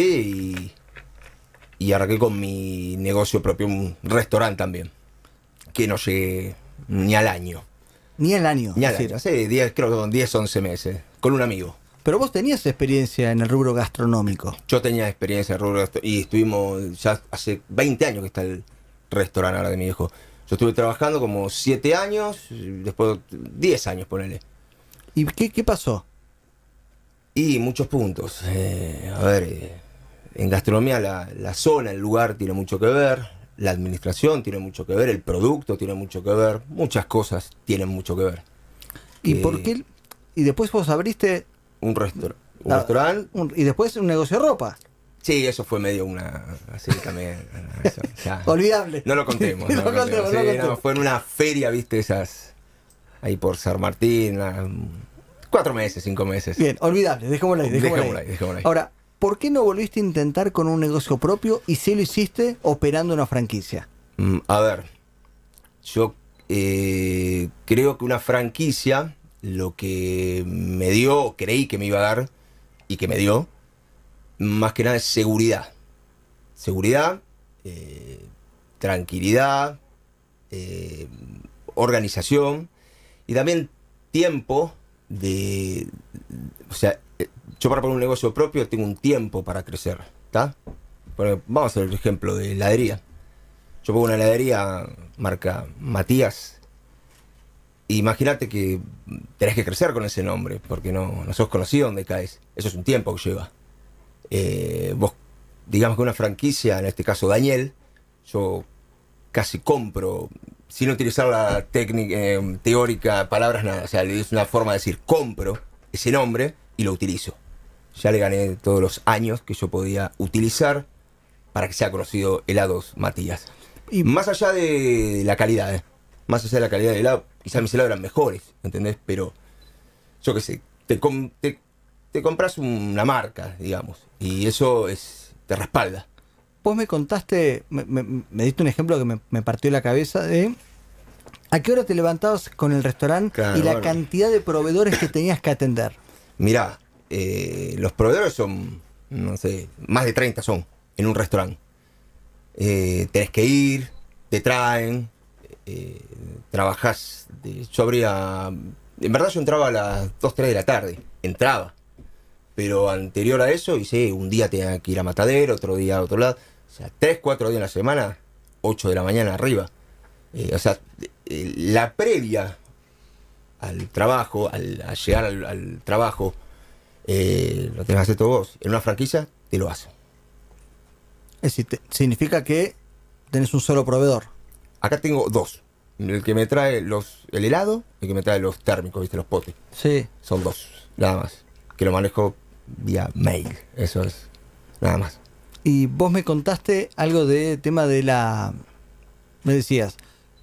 y, y arranqué con mi negocio propio, un restaurante también, que no llegué ni al año. Ni el año. Ni al decir, año, sí, 10, creo que con 10, 11 meses, con un amigo. Pero vos tenías experiencia en el rubro gastronómico. Yo tenía experiencia en rubro gastro- y estuvimos ya hace 20 años que está el restaurante ahora de mi hijo. Yo estuve trabajando como 7 años, después 10 años, ponele. ¿Y qué, qué pasó? Y muchos puntos. Eh, a ver, eh, en gastronomía la, la zona, el lugar tiene mucho que ver, la administración tiene mucho que ver, el producto tiene mucho que ver, muchas cosas tienen mucho que ver. ¿Y por qué? Y después vos abriste Un, restaur- un Ah, restaurante. un- y después un negocio de ropa. Sí, eso fue medio una. Así también. eso, ya. Olvidable. No lo contemos. No lo contemos, contemos. no Sí, contemos. no, fue en una feria, viste, esas. Ahí por San Martín. la- cuatro meses, cinco meses. Bien, olvidable, dejémoslo ahí, dejémoslo Dejémoslo ahí. ahí, dejémoslo ahí. Ahora, ¿por qué no volviste a intentar con un negocio propio y si lo hiciste operando una franquicia? Mm, a ver, yo eh, creo que una franquicia, lo que me dio, creí que me iba a dar y que me dio, más que nada es seguridad. Seguridad, eh, tranquilidad, eh, organización y también tiempo de, o sea, eh, yo para poner un negocio propio tengo un tiempo para crecer, ¿está? Vamos a hacer el ejemplo de heladería. Yo pongo una heladería marca Matías. Imagínate que tenés que crecer con ese nombre, porque no, no sos conocido donde caes. Eso es un tiempo que lleva. Eh, vos, digamos que una franquicia, en este caso Daniel, yo casi compro, sin utilizar la técnica eh, teórica, palabras, nada. O sea, es una forma de decir, compro ese nombre y lo utilizo. Ya le gané todos los años que yo podía utilizar para que sea conocido helados Matías. Y más allá de la calidad, ¿eh? más allá de la calidad del helado, quizás mis helados eran mejores, ¿entendés? Pero yo qué sé, te, te, compras una marca, digamos, y eso es te respalda. Vos me contaste, me, diste un ejemplo que me, partió la cabeza de ¿A qué hora te levantabas con el restaurante y la cantidad de proveedores que tenías que atender? Mirá, eh, los proveedores son, no sé, más de 30 son en un restaurante. Eh, tenés que ir, te traen, eh, trabajás. yo abría. En verdad, yo entraba a las 2, 3 de la tarde. Entraba. Pero anterior a eso, hice un día tenía que ir a Matadero, otro día a otro lado. O sea, 3, 4 días en la semana, 8 de la mañana arriba. Eh, o sea, la previa al trabajo, al, a llegar al, trabajo, lo tenés que hacer todo vos. En una franquicia, te lo haces. Es decir, significa que tenés un solo proveedor. Acá tengo dos. El que me trae los el helado y el que me trae los térmicos, ¿viste? Los potes. Sí. Son dos, nada más. Que lo manejo vía mail. Eso es, nada más. Y vos me contaste algo de tema de la... Me decías,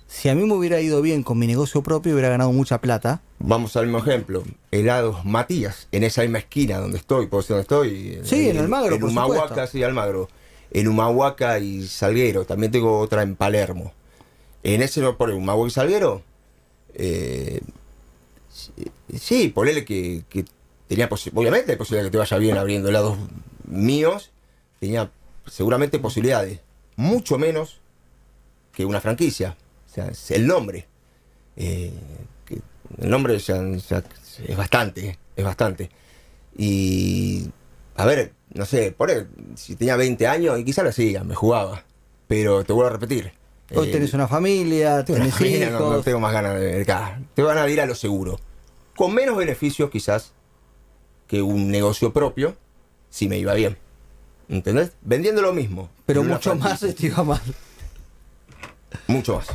si a mí me hubiera ido bien con mi negocio propio, hubiera ganado mucha plata. Vamos al mismo ejemplo. Helados Matías, en esa misma esquina donde estoy, por donde estoy. Sí, en, Almagro, en por Humahuaca, sí, Almagro en Humahuaca y Salguero. También tengo otra en Palermo. En ese, por Humahuaca y Salguero, eh, sí, ponele que, que tenía obviamente hay posibilidad que te vaya bien abriendo lados míos, tenía seguramente posibilidades, mucho menos que una franquicia. O sea, es el nombre. Eh, el nombre ya, es bastante, es bastante. Y, a ver, no sé, por él, si tenía 20 años y quizás lo hacía, me jugaba. Pero te vuelvo a repetir. Hoy tenés una familia, tenés hijos. No, tengo más ganas de acá. Te van a ir a lo seguro. Con menos beneficios quizás que un negocio propio, si me iba bien. ¿Entendés? Vendiendo lo mismo. Pero mucho más te iba mal. Mucho más.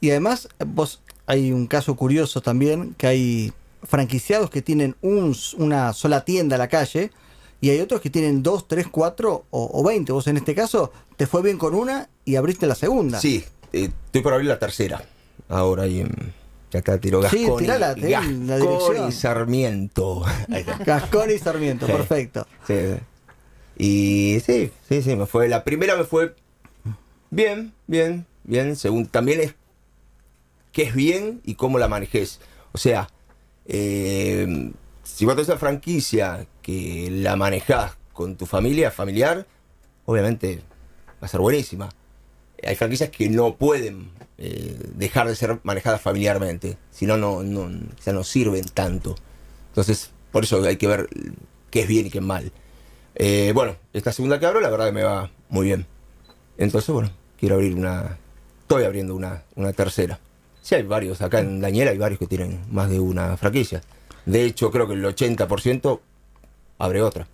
Y además, vos hay un caso curioso también, que hay franquiciados que tienen un, una sola tienda a la calle y hay otros que tienen dos, tres, cuatro o, veinte. Vos en este caso te fue bien con una y abriste la segunda. Sí, eh, estoy por abrir la tercera. Ahora y ya acá tiro Gasconi. Sí, tirala, la dirección. y Sarmiento. Gascón y Sarmiento, perfecto. Sí, Y sí, sí, sí, me fue. La primera me fue bien, bien, bien. Según también es qué es bien y cómo la manejes. O sea, eh, si vos tenés una franquicia que la manejás con tu familia, familiar, obviamente va a ser buenísima. Hay franquicias que no pueden eh, dejar de ser manejadas familiarmente, si no, no, sirven tanto. Entonces, por eso hay que ver qué es bien y qué es mal. Eh, bueno, esta segunda que abro, la verdad que me va muy bien. Entonces, bueno, quiero abrir una. Estoy abriendo una, una tercera. Sí, hay varios. Acá en Daniel hay varios que tienen más de una franquicia. De hecho, creo que el 80% abre otra.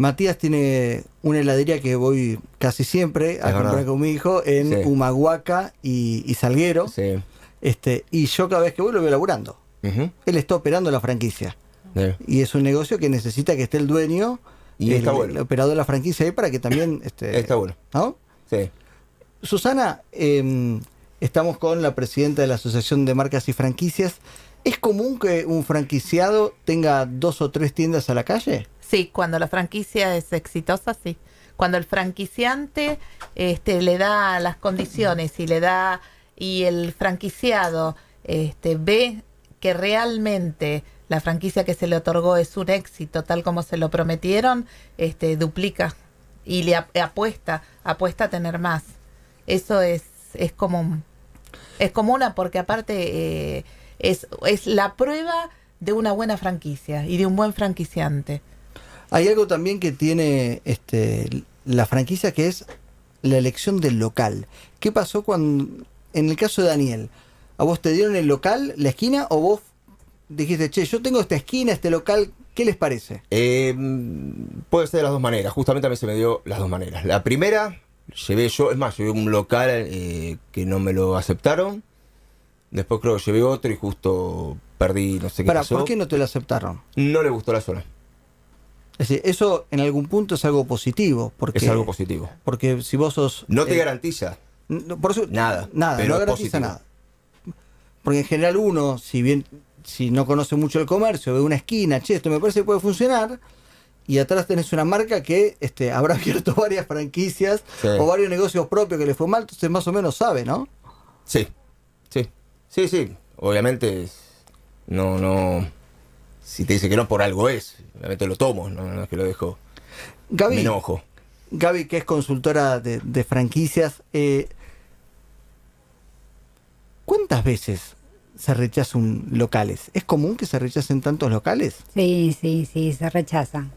Matías tiene una heladería que voy casi siempre a comprar con mi hijo en Humahuaca y, Salguero. Sí. Este, y yo cada vez que voy lo veo laburando. Él está operando la franquicia. Y es un negocio que necesita que esté el dueño, y el, bueno. operador de la franquicia ahí para que también... Este, está bueno. ¿no? Sí. Susana, em, estamos con la presidenta de la Asociación de Marcas y Franquicias. ¿Es común que un franquiciado tenga dos o tres tiendas a la calle? Sí, cuando la franquicia es exitosa, sí. Cuando el franquiciante este, le da las condiciones y le da y el franquiciado este, ve que realmente la franquicia que se le otorgó es un éxito, tal como se lo prometieron, este, duplica y le apuesta, apuesta a tener más. Eso es, es común. Es común porque aparte eh, es, es la prueba de una buena franquicia y de un buen franquiciante. Hay algo también que tiene este, la franquicia que es la elección del local. ¿Qué pasó cuando, en el caso de Daniel, a vos te dieron el local, la esquina, o vos dijiste, che, yo tengo esta esquina, este local, ¿qué les parece? Eh, puede ser de las dos maneras. Justamente a mí se me dio las dos maneras. La primera, llevé yo, es más, llevé un local eh, que no me lo aceptaron. Después creo que llevé otro y justo perdí, no sé qué Para, pasó. ¿por qué no te lo aceptaron? No le gustó la zona. Es decir, eso en algún punto es algo positivo. Porque, Es algo positivo. Porque si vos sos... No te eh, garantiza. No, por eso- Nada, Nada, pero no garantiza positivo. nada. Porque en general uno, si bien si no conoce mucho el comercio, ve una esquina, che, esto me parece que puede funcionar, y atrás tenés una marca que este, habrá abierto varias franquicias Sí. o varios negocios propios que le fue mal, entonces más o menos sabe, ¿no? Sí, sí, sí, sí. Obviamente, no, no. Si te dice que no por algo es, obviamente lo tomo, no, no es que lo dejo. Gaby, Me enojo. Gaby, que es consultora de, de franquicias, eh, ¿cuántas veces se rechazan locales? ¿Es común que se rechacen tantos locales? Sí, sí, sí, se rechazan.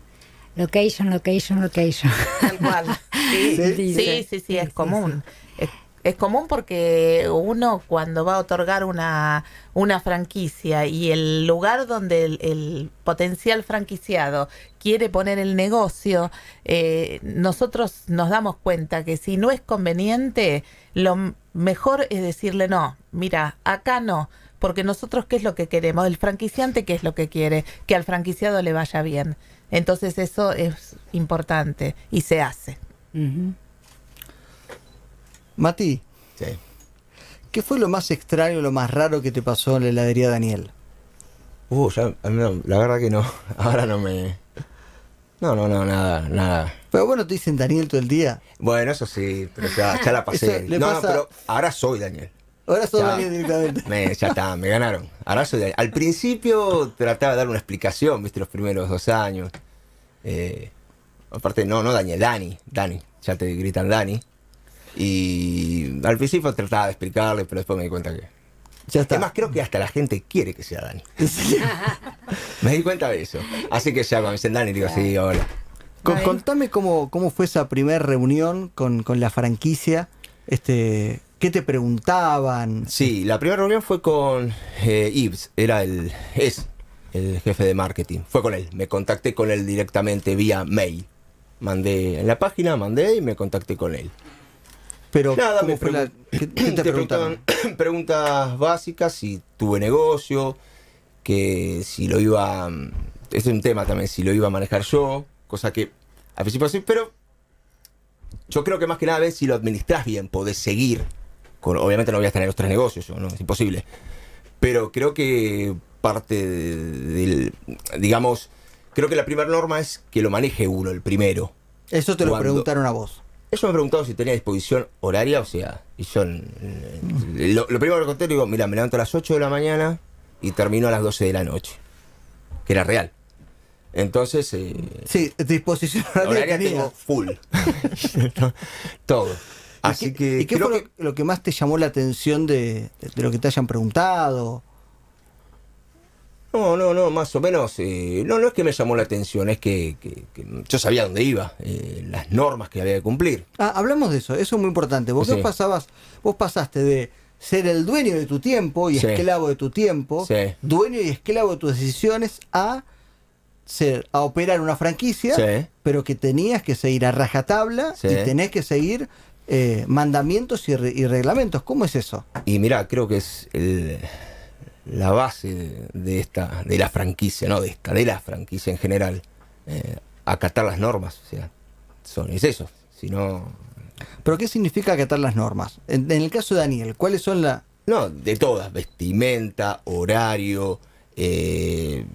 Location, location, location. Tal cual. Sí, Sí. sí, sí, sí, Sí, es sí, común. Es, es común porque uno cuando va a otorgar una, una franquicia y el lugar donde el, potencial franquiciado quiere poner el negocio, eh, nosotros nos damos cuenta que si no es conveniente, lo mejor es decirle no, mira, acá no. Porque nosotros, ¿qué es lo que queremos? El franquiciante, ¿qué es lo que quiere? Que al franquiciado le vaya bien. Entonces eso es importante y se hace. Mati, Sí. ¿qué fue lo más extraño, lo más raro que te pasó en la heladería Daniel? Uh, ya, no, la verdad que no. Ahora no me. No, no, no, nada, nada. Pero bueno, te dicen Daniel todo el día. Bueno, eso sí, pero ya, ya la pasé. No, pasa- no, pero ahora soy Daniel. Ahora sos Ya. Daniel directamente. Me, ya está, me ganaron. Ahora soy Daniel. Al principio trataba de dar una explicación, viste, los primeros dos años. Eh, aparte, no, no Daniel, Dani, Dani. Ya te gritan Dani. Y al principio trataba de explicarle, pero después me di cuenta que. Ya está. Además, creo que hasta la gente quiere que sea Dani. Me di cuenta de eso. Así que ya cuando me dicen Dani, digo, sí, hola. Con- contame cómo, cómo fue esa primera reunión con, con la franquicia. Este, ¿Qué te preguntaban? Sí, la primera reunión fue con eh, Yves, era el, es el jefe de marketing. Fue con él, me contacté con él directamente vía mail. Mandé en la página, mandé y me contacté con él. Pero, Nada, ¿cómo me fue la- pregun- ¿qué, qué te, preguntaban preguntas básicas, si tuve negocio, que si lo iba... mm, Este es un tema también, si lo iba a manejar yo, cosa que al principio sí, pero yo creo que más que nada ves si lo administras bien, podés seguir. Con, obviamente no voy a tener los tres negocios, no, es imposible. Pero creo que parte de- del, digamos, creo que la primera norma es que lo maneje uno, el primero. Eso te lo Cuando- preguntaron a vos. Eso me he preguntado si tenía disposición horaria, o sea, y yo eh, lo, lo primero que conté, digo, mira, me levanto a las 8 de la mañana y termino a las 12 de la noche, que era real. Entonces, eh, Sí, disposición horaria tengo full. Todo. ¿Y Así qué- que, ¿Y qué fue que- lo, que más te llamó la atención de, de lo que te hayan preguntado? No, no, no, más o menos. eh, no, no es que me llamó la atención, es que, que- que yo sabía dónde iba, eh, las normas que había que cumplir. Ah, hablamos de eso, eso es muy importante. Vos, Sí. pasabas, vos pasaste de ser el dueño de tu tiempo y Sí. esclavo de tu tiempo, Sí. dueño y esclavo de tus decisiones, a ser, a operar una franquicia, pero que tenías que seguir a rajatabla y tenés que seguir eh, mandamientos y, re- y reglamentos. ¿Cómo es eso? Y mira, creo que es el- la base de, de esta, de la franquicia, no de esta, de la franquicia en general. eh, acatar las normas, o sea, son, es eso. Si no, ¿Pero qué significa acatar las normas? En, en el caso de Daniel, ¿cuáles son las... no, de todas, vestimenta, horario, eh,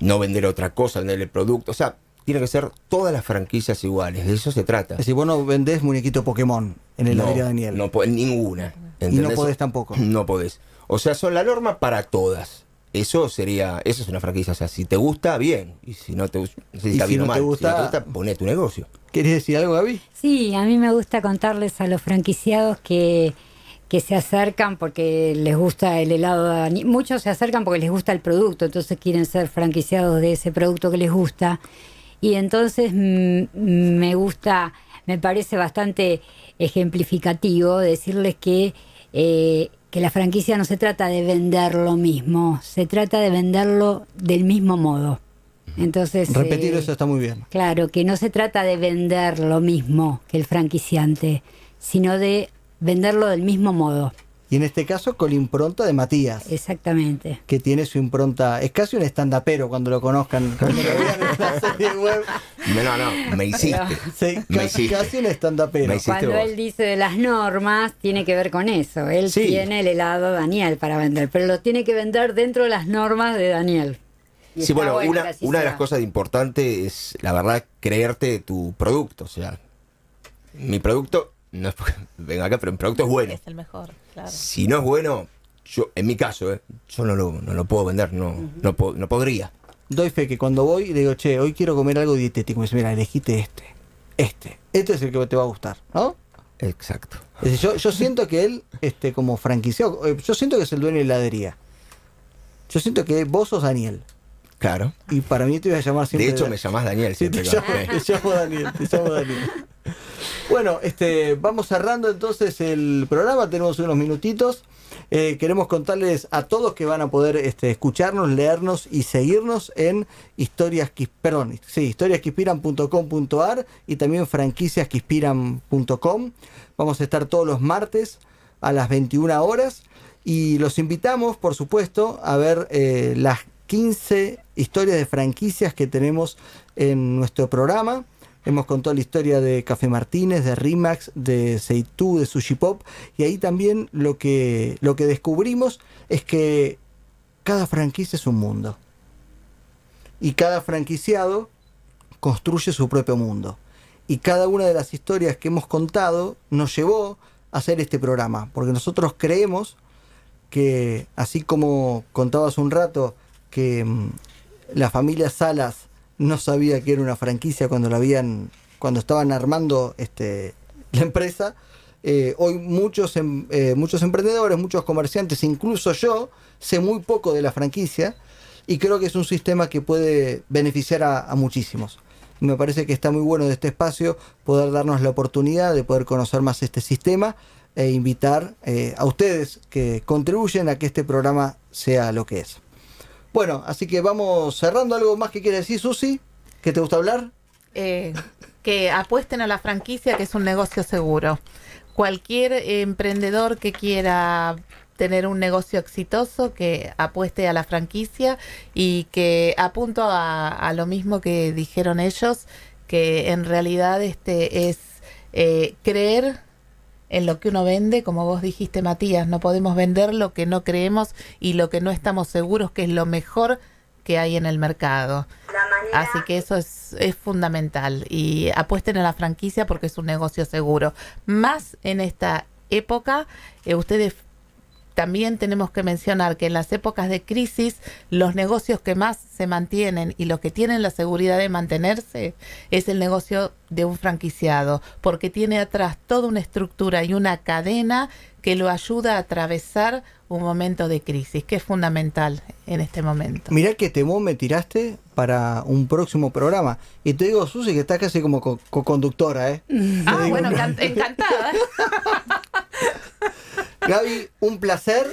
no vender otra cosa, vender el producto, o sea, tiene que ser todas las franquicias iguales, de eso se trata. Es decir, vos no vendés muñequito Pokémon en el no, área Daniel. No ninguna. Y no podés tampoco. No podés. O sea, son la norma para todas. Eso sería, eso es una franquicia. O sea, si te gusta, bien. Y si no te, gusta, si Y está si bien no te gusta- si no te gusta, poné tu negocio. ¿Querés decir algo, Gaby? Sí, a mí me gusta contarles a los franquiciados que, que se acercan porque les gusta el helado. Muchos se acercan porque les gusta el producto, entonces quieren ser franquiciados de ese producto que les gusta. Y entonces mm, me gusta, me parece bastante ejemplificativo decirles que, eh, que la franquicia no se trata de vender lo mismo, se trata de venderlo del mismo modo. Entonces, Repetir eh, eso está muy bien. Claro, que no se trata de vender lo mismo que el franquiciante, sino de venderlo del mismo modo. Y en este caso con la impronta de Matías. Exactamente. que tiene su impronta. Es casi un estandapero cuando lo conozcan. Cuando lo vean en la serie web. No, no, me hiciste. Sí, Me casi, hiciste. casi un estandapero. Cuando vos. él dice de las normas, tiene que ver con eso. Él Sí. tiene el helado Daniel para vender, pero lo tiene que vender dentro de las normas de Daniel. Y Sí, bueno, una, una de las cosas importantes es, la verdad, creerte tu producto. O sea, mi producto, no es porque venga acá, pero mi producto es bueno. Es el mejor, claro. Si no es bueno, yo, en mi caso, eh, yo no lo, no lo puedo vender, no, no, po- no podría. Doy fe que cuando voy le digo, che, hoy quiero comer algo dietético. Me dice, mira, elegiste este. Este. Este es el que te va a gustar, ¿no? Exacto. Es decir, yo, yo siento que él, este, como franquiciado, eh, yo siento que es el dueño de la heladería. Yo siento que vos sos Daniel. Claro. Y para mí te voy a llamar siempre. De hecho, me llamás Daniel Sí, te siempre. llamo, te llamo Daniel, te llamo Daniel. Bueno, este, vamos cerrando entonces el programa, tenemos unos minutitos. Eh, queremos contarles a todos que van a poder este, escucharnos, leernos y seguirnos en historias que, perdón, sí, historiasqueinspiran.com.ar y también franquiciasqueinspiran.com. Vamos a estar todos los martes a las 21 horas y los invitamos, por supuesto, a ver eh, las 15 historias de franquicias que tenemos en nuestro programa. Hemos contado la historia de Café Martínez, de Rimax, de Seitú, de Sushi Pop. Y ahí también lo que, lo que descubrimos es que cada franquicia es un mundo. Y cada franquiciado construye su propio mundo. Y cada una de las historias que hemos contado nos llevó a hacer este programa. Porque nosotros creemos que, así como contabas un rato, que mm, la familia Salas no sabía que era una franquicia cuando la habían, cuando estaban armando este, la empresa. Eh, hoy muchos, em- eh, muchos emprendedores, muchos comerciantes, incluso yo, sé muy poco de la franquicia y creo que es un sistema que puede beneficiar a, muchísimos. Me parece que está muy bueno de este espacio poder darnos la oportunidad de poder conocer más este sistema e invitar eh, a ustedes que contribuyen a que este programa sea lo que es. Bueno, así que vamos cerrando. ¿Algo más que quiere decir, Susi? ¿Que te gusta hablar? Eh, que apuesten a la franquicia, que es un negocio seguro. Cualquier emprendedor que quiera tener un negocio exitoso, que apueste a la franquicia y que apunto a, a lo mismo que dijeron ellos, que en realidad este es eh, creer en lo que uno vende, como vos dijiste Matías, no podemos vender lo que no creemos y lo que no estamos seguros que es lo mejor que hay en el mercado. Así que eso es, es fundamental y apuesten a la franquicia porque es un negocio seguro. Más en esta época, eh, ustedes también tenemos que mencionar que en las épocas de crisis los negocios que más se mantienen y los que tienen la seguridad de mantenerse es el negocio de un franquiciado, porque tiene atrás toda una estructura y una cadena que lo ayuda a atravesar un momento de crisis, que es fundamental en este momento. Mirá que temón me tiraste para un próximo programa. Y te digo, Susi, que estás casi como co- co-conductora, ¿eh? Ah, bueno, no. can- encantada. Gaby, un placer.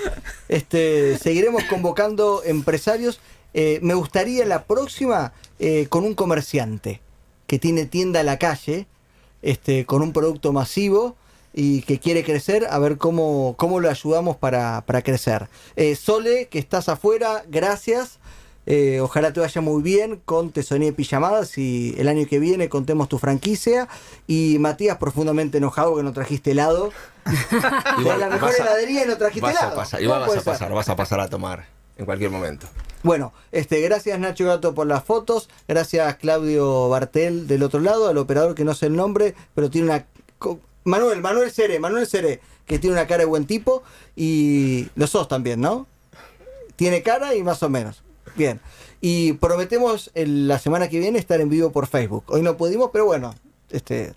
Este, seguiremos convocando empresarios. Eh, me gustaría la próxima eh, con un comerciante que tiene tienda a la calle, este, con un producto masivo y que quiere crecer, a ver cómo, cómo lo ayudamos para, para crecer. Eh, Sole, que estás afuera, gracias. Ojalá te vaya muy bien con Tesonería y Pijamadas y el año que viene contemos tu franquicia. Y Matías, profundamente enojado que no trajiste helado. Igual la mejor heladería y no trajiste vas a pasar, ¿Cómo igual vas a ser? pasar, vas a pasar a tomar en cualquier momento. Bueno, este, gracias Nacho Gato por las fotos, gracias Claudio Bartel del otro lado, al operador que no sé el nombre, pero tiene una... Manuel, Manuel Cere, Manuel Cere, que tiene una cara de buen tipo y lo sos también, ¿no? Tiene cara y más o menos. Bien. Y prometemos el- la semana que viene estar en vivo por Facebook. Hoy no pudimos, pero bueno, este,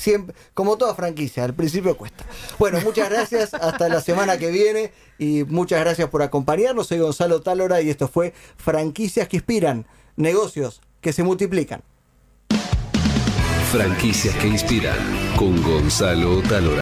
siempre, como toda franquicia, al principio cuesta. Bueno, muchas gracias, hasta la semana que viene y muchas gracias por acompañarnos. Soy Gonzalo Talora y esto fue Franquicias que Inspiran, negocios que se multiplican. Franquicias que inspiran con Gonzalo Talora.